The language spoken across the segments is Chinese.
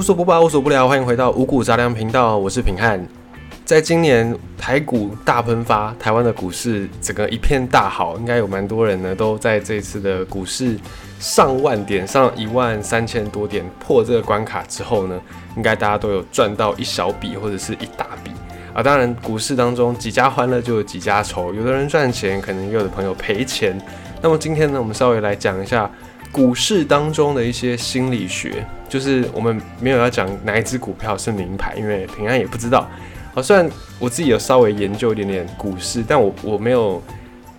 无所不报，无所不聊，欢迎回到五谷杂粮频道，我是平汉。在今年台股大喷发，台湾的股市整个一片大好，应该有蛮多人呢都在这次的股市上万点、上一万三千多点破这个关卡之后呢，应该大家都有赚到一小笔或者是一大笔啊。当然，股市当中几家欢乐就有几家愁，有的人赚钱，可能也有的朋友赔钱。那么今天呢，我们稍微来讲一下股市当中的一些心理学，就是我们没有要讲哪一只股票是名牌，因为平安也不知道。好，虽然我自己有稍微研究一点点股市，但我我没有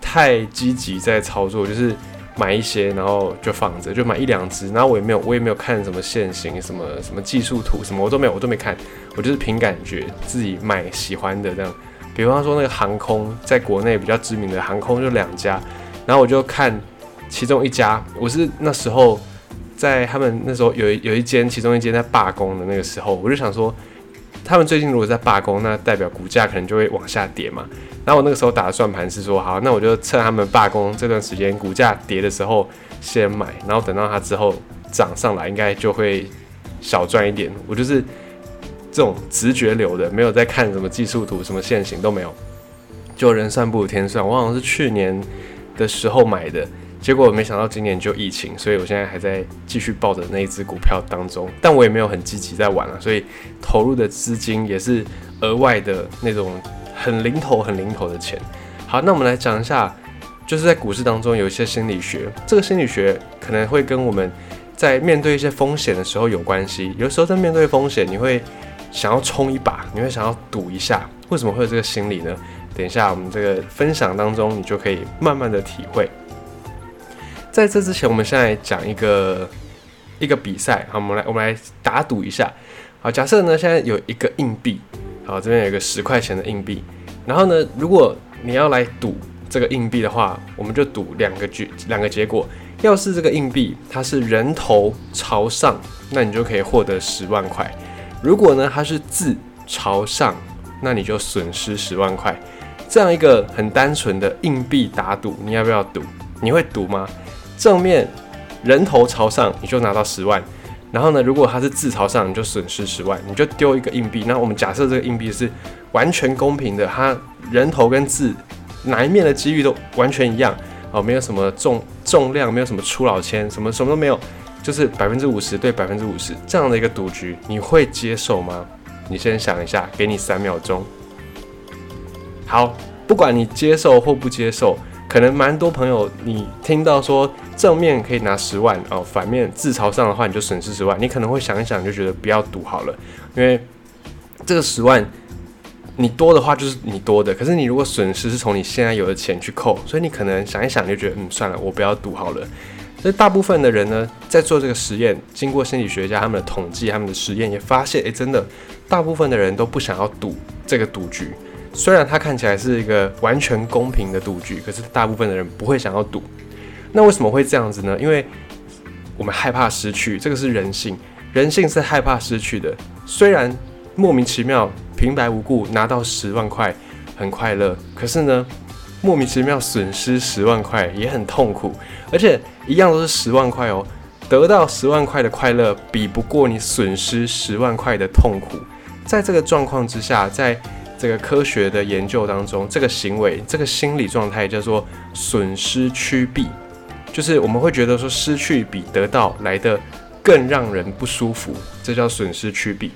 太积极在操作，就是买一些，然后就放着，就买一两只，然后我也没有我也没有看什么现行、什么什么技术图什么，我都没有，我都没看，我就是凭感觉自己买喜欢的这样。比方说那个航空，在国内比较知名的航空就两家，然后我就看其中一家，我是那时候在他们那时候有有一间，其中一间在罢工的那个时候，我就想说。他们最近如果在罢工，那代表股价可能就会往下跌嘛。然后我那个时候打的算盘是说，好，那我就趁他们罢工这段时间，股价跌的时候先买，然后等到它之后涨上来，应该就会小赚一点。我就是这种直觉流的，没有在看什么技术图、什么线型都没有，就人算不如天算。我好像是去年的时候买的。结果没想到今年就疫情，所以我现在还在继续抱着那一只股票当中，但我也没有很积极在玩了，所以投入的资金也是额外的那种很零头、很零头的钱。好，那我们来讲一下，就是在股市当中有一些心理学，这个心理学可能会跟我们在面对一些风险的时候有关系。有时候在面对风险，你会想要冲一把，你会想要赌一下，为什么会有这个心理呢？等一下我们这个分享当中，你就可以慢慢的体会。在这之前，我们现在讲一个一个比赛，好，我们来我们来打赌一下，好，假设呢现在有一个硬币，好，这边有一个十块钱的硬币，然后呢，如果你要来赌这个硬币的话，我们就赌两个结两个结果，要是这个硬币它是人头朝上，那你就可以获得十万块；如果呢它是字朝上，那你就损失十万块。这样一个很单纯的硬币打赌，你要不要赌？你会赌吗？正面人头朝上，你就拿到十万。然后呢，如果它是字朝上，你就损失十万。你就丢一个硬币。那我们假设这个硬币是完全公平的，它人头跟字哪一面的机遇都完全一样哦，没有什么重重量，没有什么出老千，什么什么都没有，就是百分之五十对百分之五十这样的一个赌局，你会接受吗？你先想一下，给你三秒钟。好，不管你接受或不接受。可能蛮多朋友，你听到说正面可以拿十万哦，反面自嘲上的话你就损失十万，你可能会想一想就觉得不要赌好了，因为这个十万你多的话就是你多的，可是你如果损失是从你现在有的钱去扣，所以你可能想一想就觉得嗯算了，我不要赌好了。所以大部分的人呢，在做这个实验，经过心理学家他们的统计，他们的实验也发现，诶，真的大部分的人都不想要赌这个赌局。虽然它看起来是一个完全公平的赌局，可是大部分的人不会想要赌。那为什么会这样子呢？因为我们害怕失去，这个是人性，人性是害怕失去的。虽然莫名其妙、平白无故拿到十万块很快乐，可是呢，莫名其妙损失十万块也很痛苦。而且一样都是十万块哦，得到十万块的快乐比不过你损失十万块的痛苦。在这个状况之下，在这个科学的研究当中，这个行为、这个心理状态叫做损失趋避，就是我们会觉得说失去比得到来的更让人不舒服，这叫损失趋避。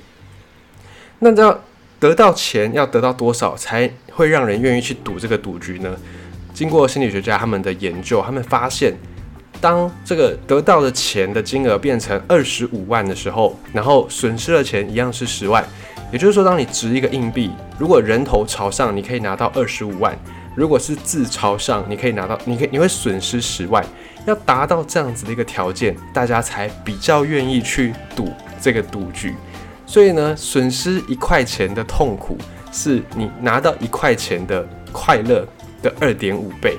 那要得到钱，要得到多少才会让人愿意去赌这个赌局呢？经过心理学家他们的研究，他们发现，当这个得到的钱的金额变成二十五万的时候，然后损失的钱一样是十万。也就是说，当你值一个硬币，如果人头朝上，你可以拿到二十五万；如果是字朝上，你可以拿到，你可以你会损失十万。要达到这样子的一个条件，大家才比较愿意去赌这个赌局。所以呢，损失一块钱的痛苦，是你拿到一块钱的快乐的二点五倍。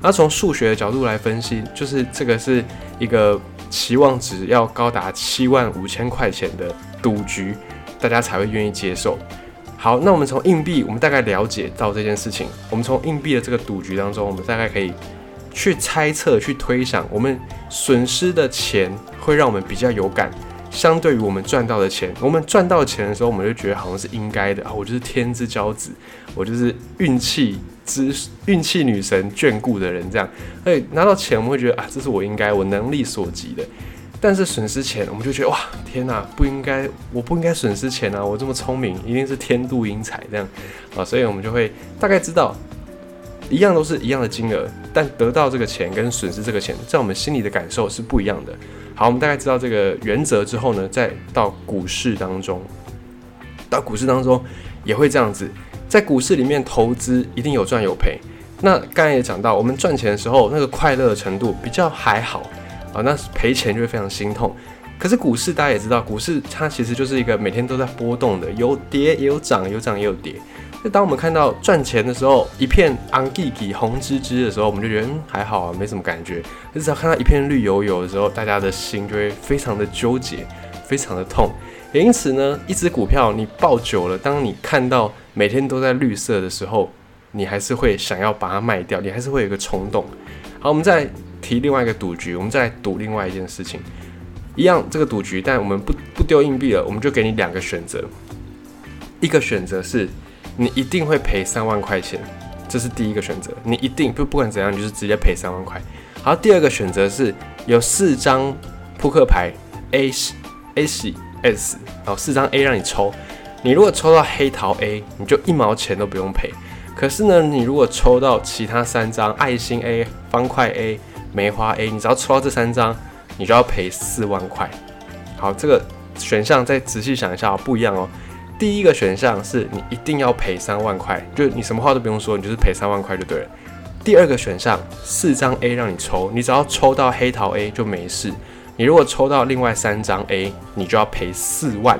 那从数学的角度来分析，就是这个是一个期望值要高达七万五千块钱的赌局。大家才会愿意接受。好，那我们从硬币，我们大概了解到这件事情。我们从硬币的这个赌局当中，我们大概可以去猜测、去推想，我们损失的钱会让我们比较有感，相对于我们赚到的钱，我们赚到钱的时候，我们就觉得好像是应该的啊，我就是天之骄子，我就是运气之运气女神眷顾的人这样。所以拿到钱，我们会觉得啊，这是我应该，我能力所及的。但是损失钱，我们就觉得哇，天哪，不应该，我不应该损失钱啊！我这么聪明，一定是天妒英才这样啊，所以我们就会大概知道，一样都是一样的金额，但得到这个钱跟损失这个钱，在我们心里的感受是不一样的。好，我们大概知道这个原则之后呢，再到股市当中，到股市当中也会这样子，在股市里面投资一定有赚有赔。那刚才也讲到，我们赚钱的时候，那个快乐的程度比较还好。啊，那赔钱就会非常心痛。可是股市大家也知道，股市它其实就是一个每天都在波动的，有跌也有涨，有涨也有跌。就当我们看到赚钱的时候，一片昂地地红枝枝的时候，我们就觉得嗯还好啊，没什么感觉。可是只要看到一片绿油油的时候，大家的心就会非常的纠结，非常的痛。也因此呢，一只股票你抱久了，当你看到每天都在绿色的时候，你还是会想要把它卖掉，你还是会有一个冲动。好，我们再。提另外一个赌局，我们再赌另外一件事情，一样这个赌局，但我们不不丢硬币了，我们就给你两个选择，一个选择是你一定会赔三万块钱，这是第一个选择，你一定不不管怎样你就是直接赔三万块。好，第二个选择是有四张扑克牌 A A C S，然后四张 A 让你抽，你如果抽到黑桃 A，你就一毛钱都不用赔。可是呢，你如果抽到其他三张爱心 A、方块 A。梅花 A，你只要抽到这三张，你就要赔四万块。好，这个选项再仔细想一下，不一样哦。第一个选项是你一定要赔三万块，就你什么话都不用说，你就是赔三万块就对了。第二个选项，四张 A 让你抽，你只要抽到黑桃 A 就没事。你如果抽到另外三张 A，你就要赔四万。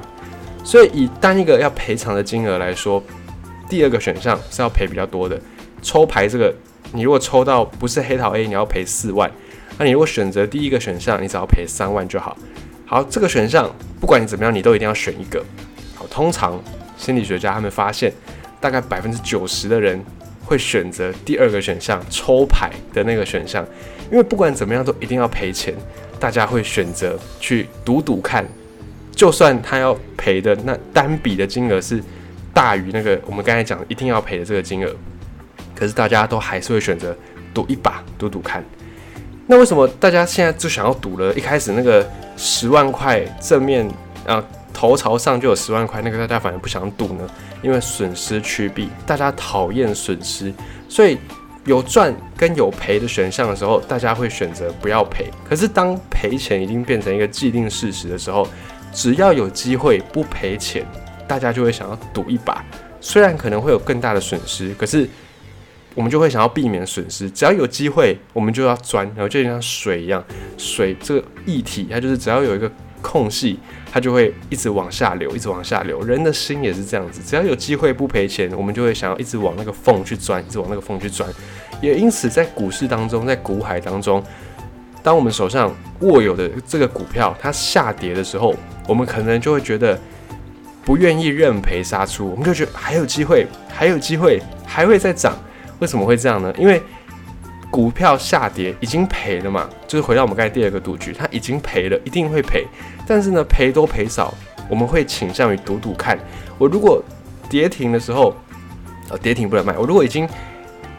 所以以单一个要赔偿的金额来说，第二个选项是要赔比较多的。抽牌这个。你如果抽到不是黑桃 A，你要赔四万。那你如果选择第一个选项，你只要赔三万就好。好，这个选项不管你怎么样，你都一定要选一个。通常心理学家他们发现，大概百分之九十的人会选择第二个选项，抽牌的那个选项，因为不管怎么样都一定要赔钱，大家会选择去赌赌看，就算他要赔的那单笔的金额是大于那个我们刚才讲一定要赔的这个金额。可是大家都还是会选择赌一把，赌赌看。那为什么大家现在就想要赌了？一开始那个十万块正面啊，头朝上就有十万块，那个大家反而不想赌呢？因为损失趋避，大家讨厌损失，所以有赚跟有赔的选项的时候，大家会选择不要赔。可是当赔钱已经变成一个既定事实的时候，只要有机会不赔钱，大家就会想要赌一把。虽然可能会有更大的损失，可是。我们就会想要避免损失，只要有机会，我们就要钻，然后就像水一样，水这个液体，它就是只要有一个空隙，它就会一直往下流，一直往下流。人的心也是这样子，只要有机会不赔钱，我们就会想要一直往那个缝去钻，一直往那个缝去钻。也因此，在股市当中，在股海当中，当我们手上握有的这个股票它下跌的时候，我们可能就会觉得不愿意认赔杀出，我们就觉得还有机会，还有机会，还会再涨。为什么会这样呢？因为股票下跌已经赔了嘛，就是回到我们刚才第二个赌局，它已经赔了，一定会赔。但是呢，赔多赔少，我们会倾向于赌赌看。我如果跌停的时候，呃，跌停不能卖。我如果已经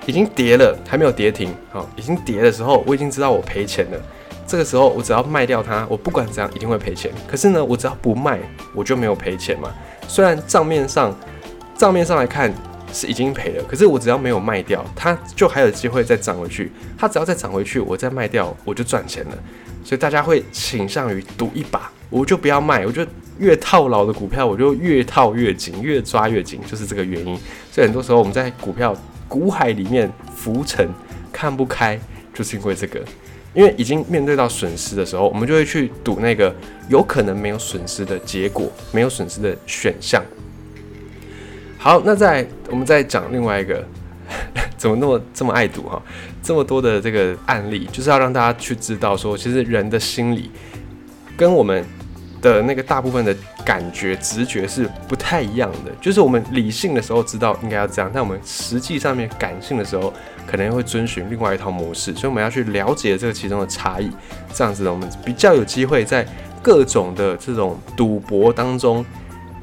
已经跌了，还没有跌停，好，已经跌的时候，我已经知道我赔钱了。这个时候，我只要卖掉它，我不管怎样一定会赔钱。可是呢，我只要不卖，我就没有赔钱嘛。虽然账面上账面上来看。是已经赔了，可是我只要没有卖掉，它就还有机会再涨回去。它只要再涨回去，我再卖掉，我就赚钱了。所以大家会倾向于赌一把，我就不要卖，我就越套牢的股票，我就越套越紧，越抓越紧，就是这个原因。所以很多时候我们在股票股海里面浮沉看不开，就是因为这个，因为已经面对到损失的时候，我们就会去赌那个有可能没有损失的结果，没有损失的选项。好，那再我们再讲另外一个，怎么那么这么爱赌哈？这么多的这个案例，就是要让大家去知道说，其实人的心理跟我们的那个大部分的感觉、直觉是不太一样的。就是我们理性的时候知道应该要这样，但我们实际上面感性的时候，可能会遵循另外一套模式。所以我们要去了解这个其中的差异，这样子呢，我们比较有机会在各种的这种赌博当中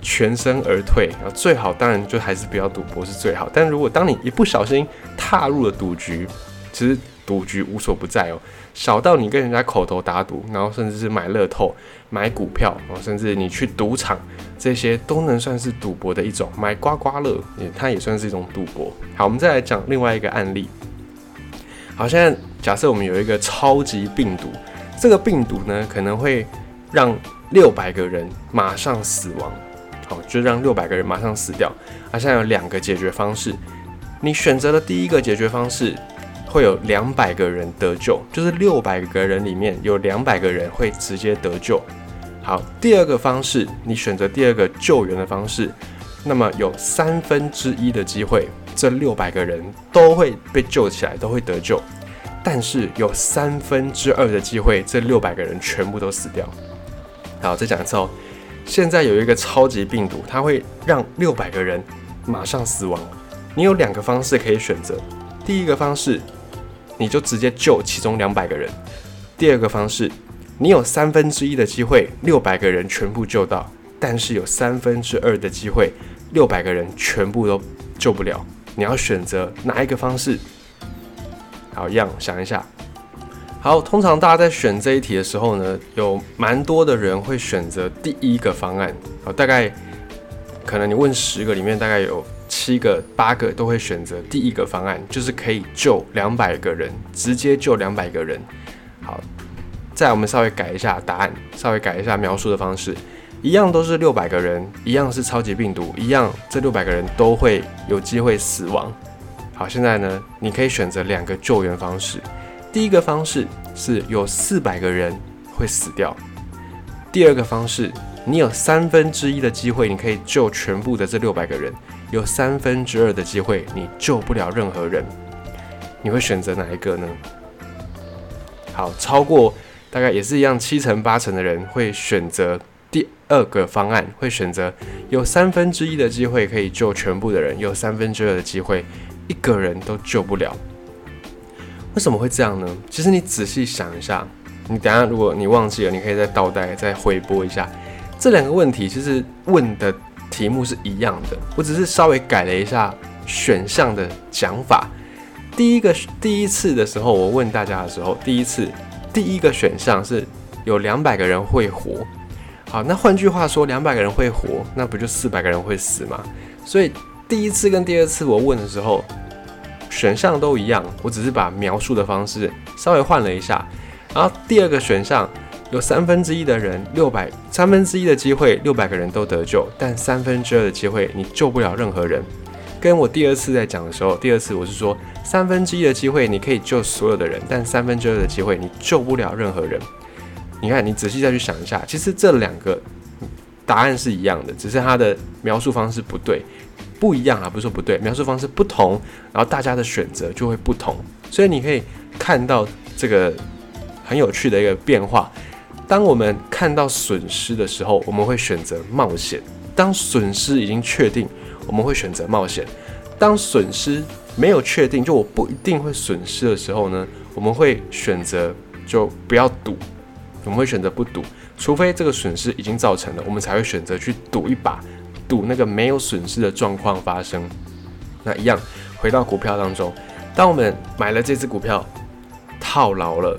全身而退。然后最好当然就还是不要赌博是最好。但如果当你一不小心踏入了赌局，其实赌局无所不在哦，小到你跟人家口头打赌，然后甚至是买乐透、买股票，甚至你去赌场，这些都能算是赌博的一种。买刮刮乐也它也算是一种赌博。好，我们再来讲另外一个案例。好，现在假设我们有一个超级病毒，这个病毒呢可能会让六百个人马上死亡，好，就让六百个人马上死掉。啊，现在有两个解决方式，你选择的第一个解决方式。会有两百个人得救，就是六百个人里面有两百个人会直接得救。好，第二个方式，你选择第二个救援的方式，那么有三分之一的机会，这六百个人都会被救起来，都会得救。但是有三分之二的机会，这六百个人全部都死掉。好，再讲一次哦，现在有一个超级病毒，它会让六百个人马上死亡。你有两个方式可以选择，第一个方式。你就直接救其中两百个人。第二个方式，你有三分之一的机会，六百个人全部救到，但是有三分之二的机会，六百个人全部都救不了。你要选择哪一个方式？好，一样想一下。好，通常大家在选这一题的时候呢，有蛮多的人会选择第一个方案。好，大概可能你问十个里面，大概有。七个、八个都会选择第一个方案，就是可以救两百个人，直接救两百个人。好，再我们稍微改一下答案，稍微改一下描述的方式，一样都是六百个人，一样是超级病毒，一样这六百个人都会有机会死亡。好，现在呢，你可以选择两个救援方式，第一个方式是有四百个人会死掉，第二个方式，你有三分之一的机会，你可以救全部的这六百个人。有三分之二的机会，你救不了任何人，你会选择哪一个呢？好，超过大概也是一样，七成八成的人会选择第二个方案，会选择有三分之一的机会可以救全部的人，有三分之二的机会一个人都救不了。为什么会这样呢？其实你仔细想一下，你等下如果你忘记了，你可以再倒带再回播一下这两个问题，其实问的。题目是一样的，我只是稍微改了一下选项的讲法。第一个第一次的时候，我问大家的时候，第一次第一个选项是有两百个人会活。好，那换句话说，两百个人会活，那不就四百个人会死吗？所以第一次跟第二次我问的时候，选项都一样，我只是把描述的方式稍微换了一下。然后第二个选项。有三分之一的人，六百三分之一的机会，六百个人都得救，但三分之二的机会，你救不了任何人。跟我第二次在讲的时候，第二次我是说三分之一的机会你可以救所有的人，但三分之二的机会你救不了任何人。你看，你仔细再去想一下，其实这两个答案是一样的，只是它的描述方式不对，不一样啊，不是说不对，描述方式不同，然后大家的选择就会不同。所以你可以看到这个很有趣的一个变化。当我们看到损失的时候，我们会选择冒险；当损失已经确定，我们会选择冒险；当损失没有确定，就我不一定会损失的时候呢，我们会选择就不要赌，我们会选择不赌，除非这个损失已经造成了，我们才会选择去赌一把，赌那个没有损失的状况发生。那一样，回到股票当中，当我们买了这只股票套牢了，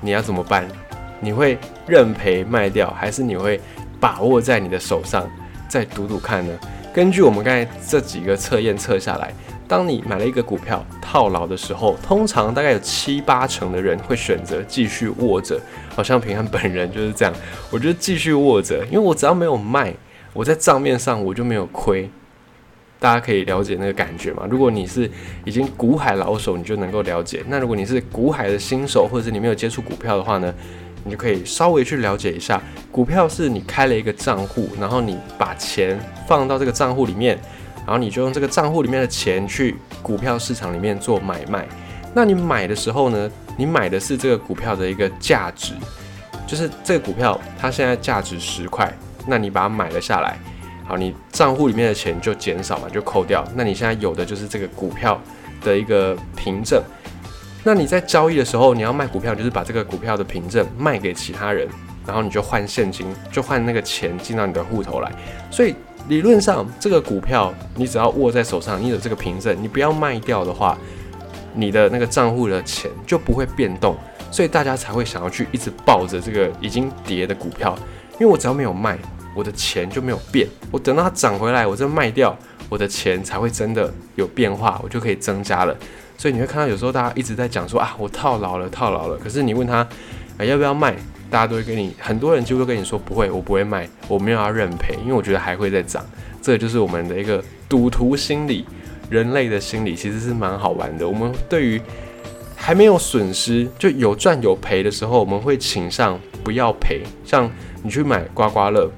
你要怎么办？你会认赔卖掉，还是你会把握在你的手上再赌赌看呢？根据我们刚才这几个测验测下来，当你买了一个股票套牢的时候，通常大概有七八成的人会选择继续握着。好像平安本人就是这样，我觉得继续握着，因为我只要没有卖，我在账面上我就没有亏。大家可以了解那个感觉吗？如果你是已经股海老手，你就能够了解。那如果你是股海的新手，或者是你没有接触股票的话呢？你就可以稍微去了解一下，股票是你开了一个账户，然后你把钱放到这个账户里面，然后你就用这个账户里面的钱去股票市场里面做买卖。那你买的时候呢，你买的是这个股票的一个价值，就是这个股票它现在价值十块，那你把它买了下来，好，你账户里面的钱就减少嘛，就扣掉，那你现在有的就是这个股票的一个凭证。那你在交易的时候，你要卖股票，就是把这个股票的凭证卖给其他人。然后你就换现金，就换那个钱进到你的户头来。所以理论上，这个股票你只要握在手上，你有这个凭证，你不要卖掉的话，你的那个账户的钱就不会变动。所以大家才会想要去一直抱着这个已经跌的股票，因为我只要没有卖，我的钱就没有变。我等到它涨回来，我再卖掉，我的钱才会真的有变化，我就可以增加了。所以你会看到有时候大家一直在讲说啊，我套牢了，套牢了。可是你问他啊要不要卖，大家都会跟你，很多人就会跟你说不会，我不会卖，我没有要认赔，因为我觉得还会再涨。这就是我们的一个赌徒心理，人类的心理其实是蛮好玩的。我们对于还没有损失就有赚有赔的时候，我们会倾向不要赔。像你去买刮刮乐，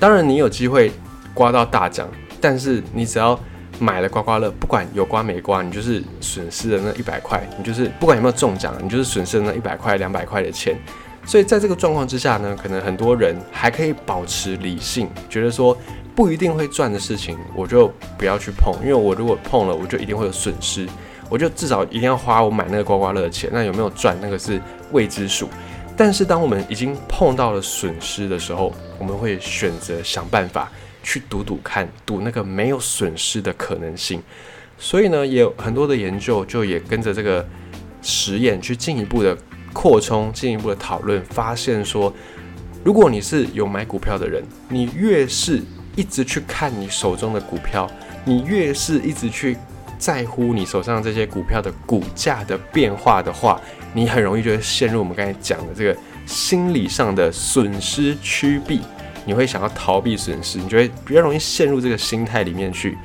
当然你有机会刮到大奖，但是你只要买了刮刮乐，不管有刮没刮，你就是损失了那一百块。你就是不管有没有中奖，你就是损失了那一百块、两百块的钱。所以在这个状况之下呢，可能很多人还可以保持理性，觉得说不一定会赚的事情，我就不要去碰，因为我如果碰了，我就一定会有损失。我就至少一定要花我买那个刮刮乐的钱，那有没有赚那个是未知数。但是当我们已经碰到了损失的时候，我们会选择想办法去赌赌看，赌那个没有损失的可能性。所以呢，也有很多的研究就也跟着这个实验去进一步的扩充、进一步的讨论，发现说，如果你是有买股票的人，你越是一直去看你手中的股票，你越是一直去。在乎你手上这些股票的股价的变化的话，你很容易就会陷入我们刚才讲的这个心理上的损失趋避，你会想要逃避损失，你就会比较容易陷入这个心态里面去。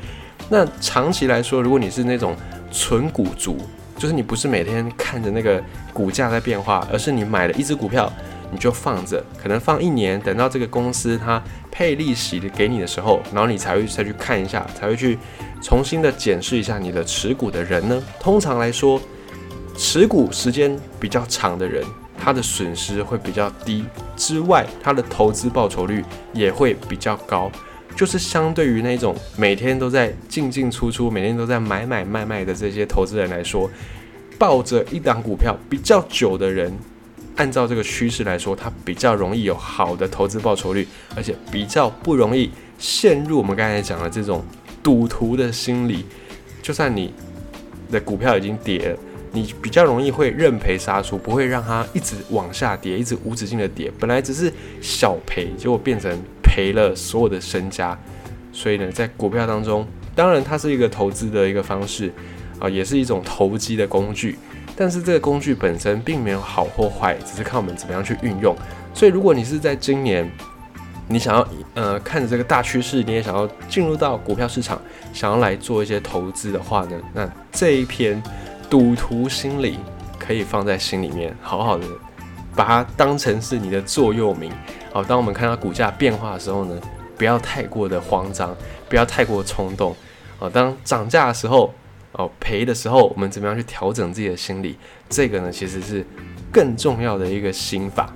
那长期来说，如果你是那种纯股族，就是你不是每天看着那个股价在变化，而是你买了一只股票。你就放着，可能放一年，等到这个公司它配利息的给你的时候，然后你才会再去看一下，才会去重新的检视一下你的持股的人呢。通常来说，持股时间比较长的人，他的损失会比较低，之外，他的投资报酬率也会比较高。就是相对于那种每天都在进进出出、每天都在买买卖卖的这些投资人来说，抱着一档股票比较久的人。按照这个趋势来说，它比较容易有好的投资报酬率，而且比较不容易陷入我们刚才讲的这种赌徒的心理。就算你的股票已经跌了，你比较容易会认赔杀出，不会让它一直往下跌，一直无止境的跌。本来只是小赔，结果变成赔了所有的身家。所以呢，在股票当中，当然它是一个投资的一个方式啊，也是一种投机的工具。但是这个工具本身并没有好或坏，只是看我们怎么样去运用。所以，如果你是在今年，你想要呃看着这个大趋势，你也想要进入到股票市场，想要来做一些投资的话呢，那这一篇赌徒心理可以放在心里面，好好的把它当成是你的座右铭。好，当我们看到股价变化的时候呢，不要太过的慌张，不要太过冲动。好，当涨价的时候。哦，赔的时候我们怎么样去调整自己的心理？这个呢，其实是更重要的一个心法。